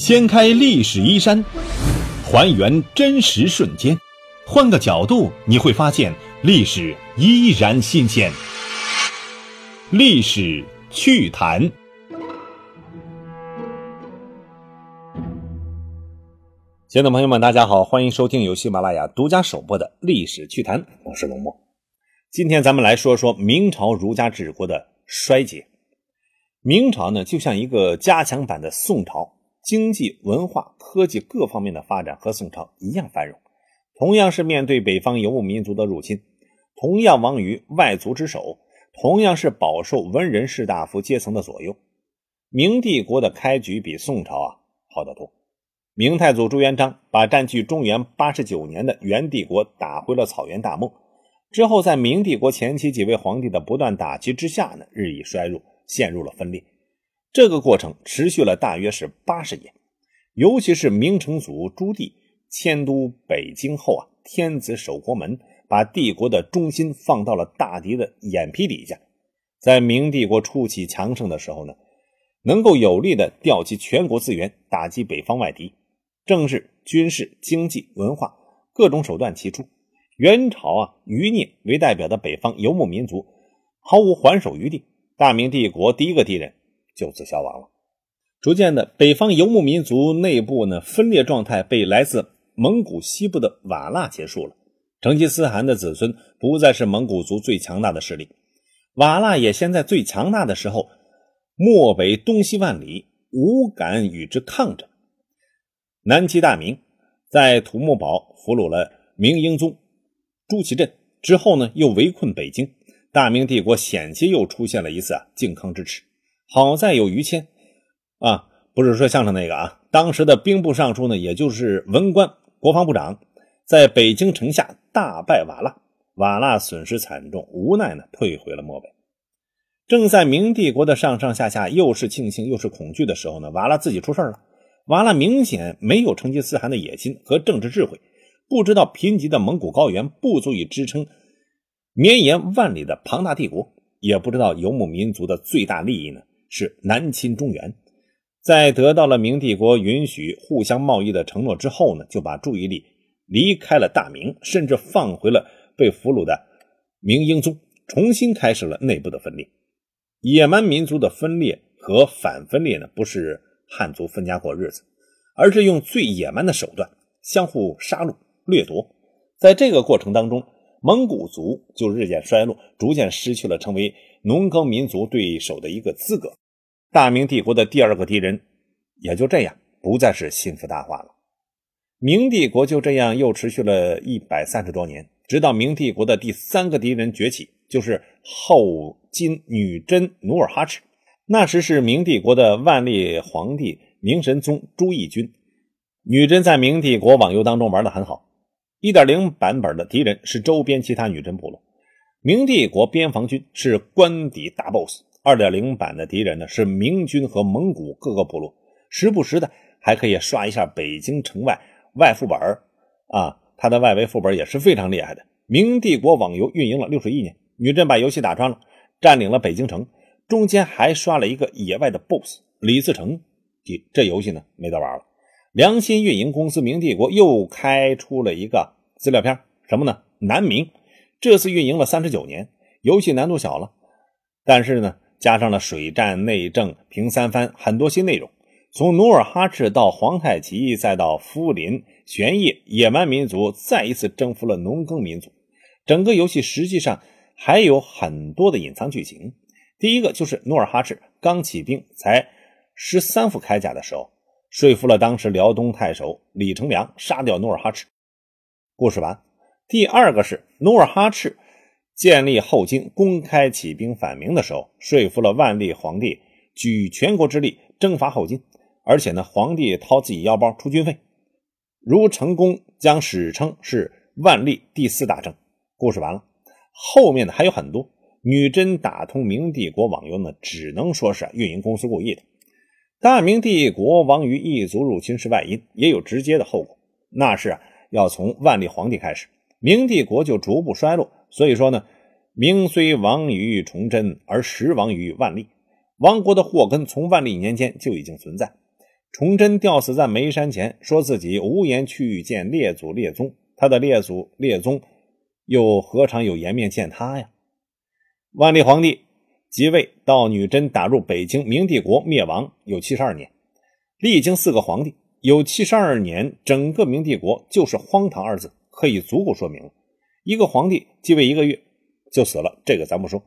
掀开历史衣衫，还原真实瞬间，换个角度你会发现历史依然新鲜。历史趣谈。亲爱的朋友们，大家好，欢迎收听由喜马拉雅独家首播的《历史趣谈》，我是龙墨。今天咱们来说说明朝儒家治国的衰竭。明朝呢，就像一个加强版的宋朝，经济、文化、科技各方面的发展和宋朝一样繁荣。同样是面对北方游牧民族的入侵，同样亡于外族之手，同样是饱受文人士大夫阶层的左右。明帝国的开局比宋朝啊好得多。明太祖朱元璋把占据中原八十九年的元帝国打回了草原大漠，之后在明帝国前期几位皇帝的不断打击之下呢，日益衰弱，陷入了分裂。这个过程持续了大约是八十年。尤其是明成祖朱棣迁都北京后啊，天子守国门，把帝国的中心放到了大敌的眼皮底下。在明帝国初期强盛的时候呢，能够有力的调集全国资源，打击北方外敌。政治、军事、经济、文化各种手段齐出，元朝啊，余孽为代表的北方游牧民族毫无还手余地，大明帝国第一个敌人就此消亡了。逐渐的，北方游牧民族内部呢分裂状态被来自蒙古西部的瓦剌结束了。成吉思汗的子孙不再是蒙古族最强大的势力，瓦剌也先在最强大的时候，漠北东西万里，无敢与之抗争。南齐大明在土木堡俘虏了明英宗朱祁镇之后呢，又围困北京。大明帝国险些又出现了一次啊靖康之耻。好在有于谦啊，不是说相声那个啊，当时的兵部尚书呢，也就是文官、国防部长，在北京城下大败瓦剌，瓦剌损失惨重，无奈呢退回了漠北。正在明帝国的上上下下又是庆幸又是恐惧的时候呢，瓦剌自己出事了。瓦剌明显没有成吉思汗的野心和政治智慧，不知道贫瘠的蒙古高原不足以支撑绵延万里的庞大帝国，也不知道游牧民族的最大利益呢是南侵中原。在得到了明帝国允许互相贸易的承诺之后呢，就把注意力离开了大明，甚至放回了被俘虏的明英宗，重新开始了内部的分裂。野蛮民族的分裂和反分裂呢，不是。汉族分家过日子，而是用最野蛮的手段相互杀戮掠夺。在这个过程当中，蒙古族就日渐衰落，逐渐失去了成为农耕民族对手的一个资格。大明帝国的第二个敌人也就这样不再是心腹大患了。明帝国就这样又持续了一百三十多年，直到明帝国的第三个敌人崛起，就是后金女真努尔哈赤。那时是明帝国的万历皇帝明神宗朱翊钧，女真在明帝国网游当中玩得很好。一点零版本的敌人是周边其他女真部落，明帝国边防军是官邸大 boss。二点零版的敌人呢是明军和蒙古各个部落，时不时的还可以刷一下北京城外外副本啊，它的外围副本也是非常厉害的。明帝国网游运营了六十一年，女真把游戏打穿了，占领了北京城。中间还刷了一个野外的 BOSS 李自成，这这游戏呢没得玩了。良心运营公司明帝国又开出了一个资料片，什么呢？南明，这次运营了三十九年，游戏难度小了，但是呢加上了水战、内政、平三藩很多新内容。从努尔哈赤到皇太极，再到福临、玄烨，野蛮民族再一次征服了农耕民族。整个游戏实际上还有很多的隐藏剧情。第一个就是努尔哈赤刚起兵才十三副铠甲的时候，说服了当时辽东太守李成梁杀掉努尔哈赤。故事完。第二个是努尔哈赤建立后金，公开起兵反明的时候，说服了万历皇帝举全国之力征伐后金，而且呢，皇帝掏自己腰包出军费，如成功将史称是万历第四大征。故事完了。后面的还有很多。女真打通明帝国网游呢，只能说是运营公司故意的。大明帝国亡于异族入侵是外因，也有直接的后果。那是啊，要从万历皇帝开始，明帝国就逐步衰落。所以说呢，明虽亡于崇祯，而实亡于万历。亡国的祸根从万历年间就已经存在。崇祯吊死在眉山前，说自己无颜去见列祖列宗，他的列祖列宗又何尝有颜面见他呀？万历皇帝即位到女真打入北京，明帝国灭亡有七十二年，历经四个皇帝，有七十二年，整个明帝国就是荒唐二字，可以足够说明。一个皇帝继位一个月就死了，这个咱不说。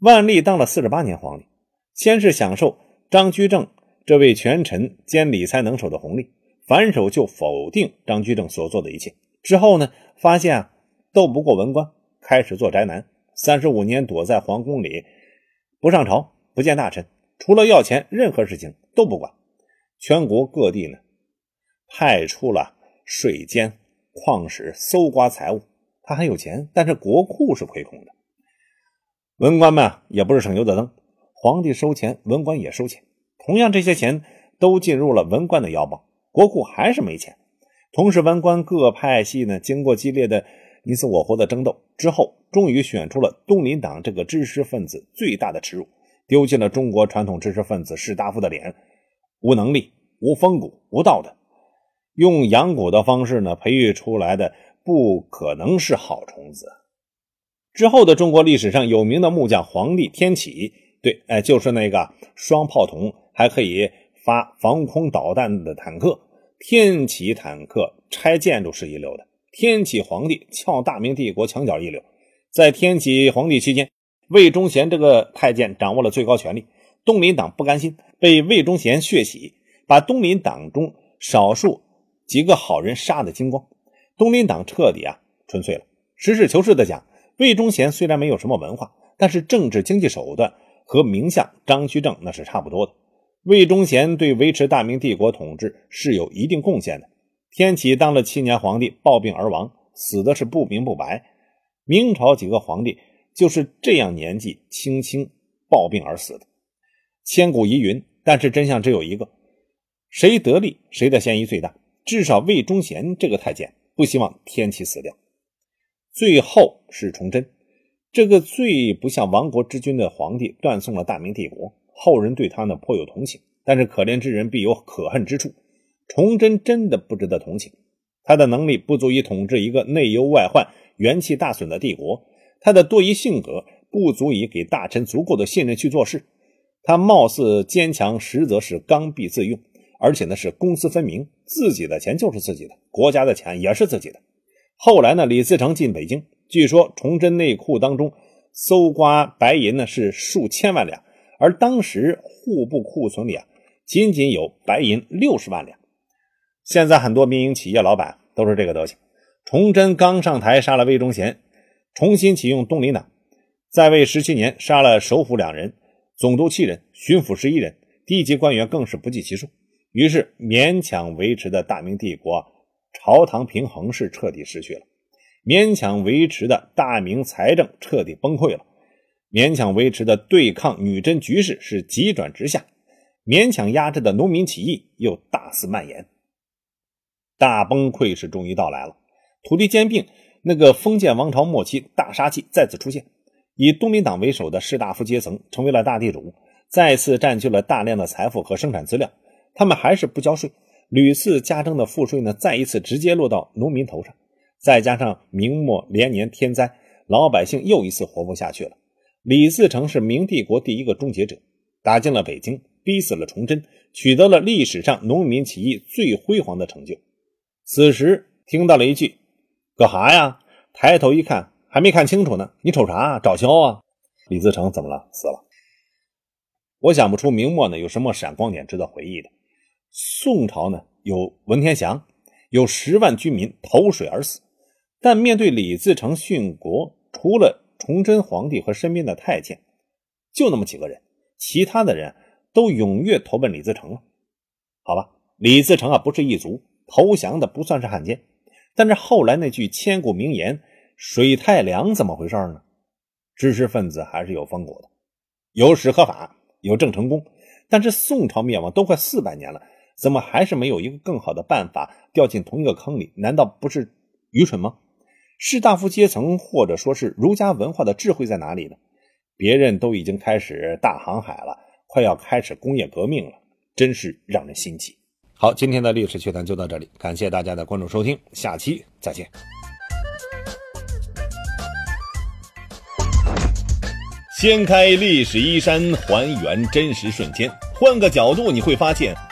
万历当了四十八年皇帝，先是享受张居正这位权臣兼理财能手的红利，反手就否定张居正所做的一切。之后呢，发现啊斗不过文官，开始做宅男。三十五年躲在皇宫里，不上朝，不见大臣，除了要钱，任何事情都不管。全国各地呢，派出了税监、矿使搜刮财物。他很有钱，但是国库是亏空的。文官们也不是省油的灯，皇帝收钱，文官也收钱，同样这些钱都进入了文官的腰包，国库还是没钱。同时，文官各派系呢，经过激烈的。你死我活的争斗之后，终于选出了东林党这个知识分子最大的耻辱，丢尽了中国传统知识分子士大夫的脸，无能力、无风骨、无道德，用养蛊的方式呢培育出来的不可能是好虫子。之后的中国历史上有名的木匠皇帝天启，对，哎，就是那个双炮筒还可以发防空导弹的坦克，天启坦克拆建筑是一流的。天启皇帝撬大明帝国墙角一流，在天启皇帝期间，魏忠贤这个太监掌握了最高权力。东林党不甘心被魏忠贤血洗，把东林党中少数几个好人杀得精光，东林党彻底啊纯粹了。实事求是的讲，魏忠贤虽然没有什么文化，但是政治经济手段和名相张居正那是差不多的。魏忠贤对维持大明帝国统治是有一定贡献的。天启当了七年皇帝，暴病而亡，死的是不明不白。明朝几个皇帝就是这样年纪轻轻暴病而死的，千古疑云。但是真相只有一个：谁得利，谁的嫌疑最大。至少魏忠贤这个太监不希望天启死掉。最后是崇祯，这个最不像亡国之君的皇帝断送了大明帝国，后人对他呢颇有同情。但是可怜之人必有可恨之处。崇祯真的不值得同情，他的能力不足以统治一个内忧外患、元气大损的帝国，他的多疑性格不足以给大臣足够的信任去做事。他貌似坚强，实则是刚愎自用，而且呢是公私分明，自己的钱就是自己的，国家的钱也是自己的。后来呢，李自成进北京，据说崇祯内库当中搜刮白银呢是数千万两，而当时户部库存里啊仅仅有白银六十万两。现在很多民营企业老板都是这个德行。崇祯刚上台，杀了魏忠贤，重新启用东林党，在位十七年，杀了首辅两人，总督七人，巡抚十一人，低级官员更是不计其数。于是勉强维持的大明帝国朝堂平衡是彻底失去了，勉强维持的大明财政彻底崩溃了，勉强维持的对抗女真局势是急转直下，勉强压制的农民起义又大肆蔓延。大崩溃是终于到来了，土地兼并，那个封建王朝末期大杀器再次出现，以东林党为首的士大夫阶层成为了大地主，再次占据了大量的财富和生产资料。他们还是不交税，屡次加征的赋税呢，再一次直接落到农民头上。再加上明末连年天灾，老百姓又一次活不下去了。李自成是明帝国第一个终结者，打进了北京，逼死了崇祯，取得了历史上农民起义最辉煌的成就。此时听到了一句：“干哈呀？”抬头一看，还没看清楚呢。你瞅啥？找萧啊？李自成怎么了？死了。我想不出明末呢有什么闪光点值得回忆的。宋朝呢有文天祥，有十万军民投水而死。但面对李自成殉国，除了崇祯皇帝和身边的太监，就那么几个人，其他的人都踊跃投奔李自成了。好吧，李自成啊不是一族。投降的不算是汉奸，但是后来那句千古名言“水太凉”怎么回事呢？知识分子还是有风骨的，有史可法，有郑成功。但是宋朝灭亡都快四百年了，怎么还是没有一个更好的办法掉进同一个坑里？难道不是愚蠢吗？士大夫阶层或者说是儒家文化的智慧在哪里呢？别人都已经开始大航海了，快要开始工业革命了，真是让人心急。好，今天的历史趣谈就到这里，感谢大家的关注收听，下期再见。掀开历史衣衫，还原真实瞬间，换个角度你会发现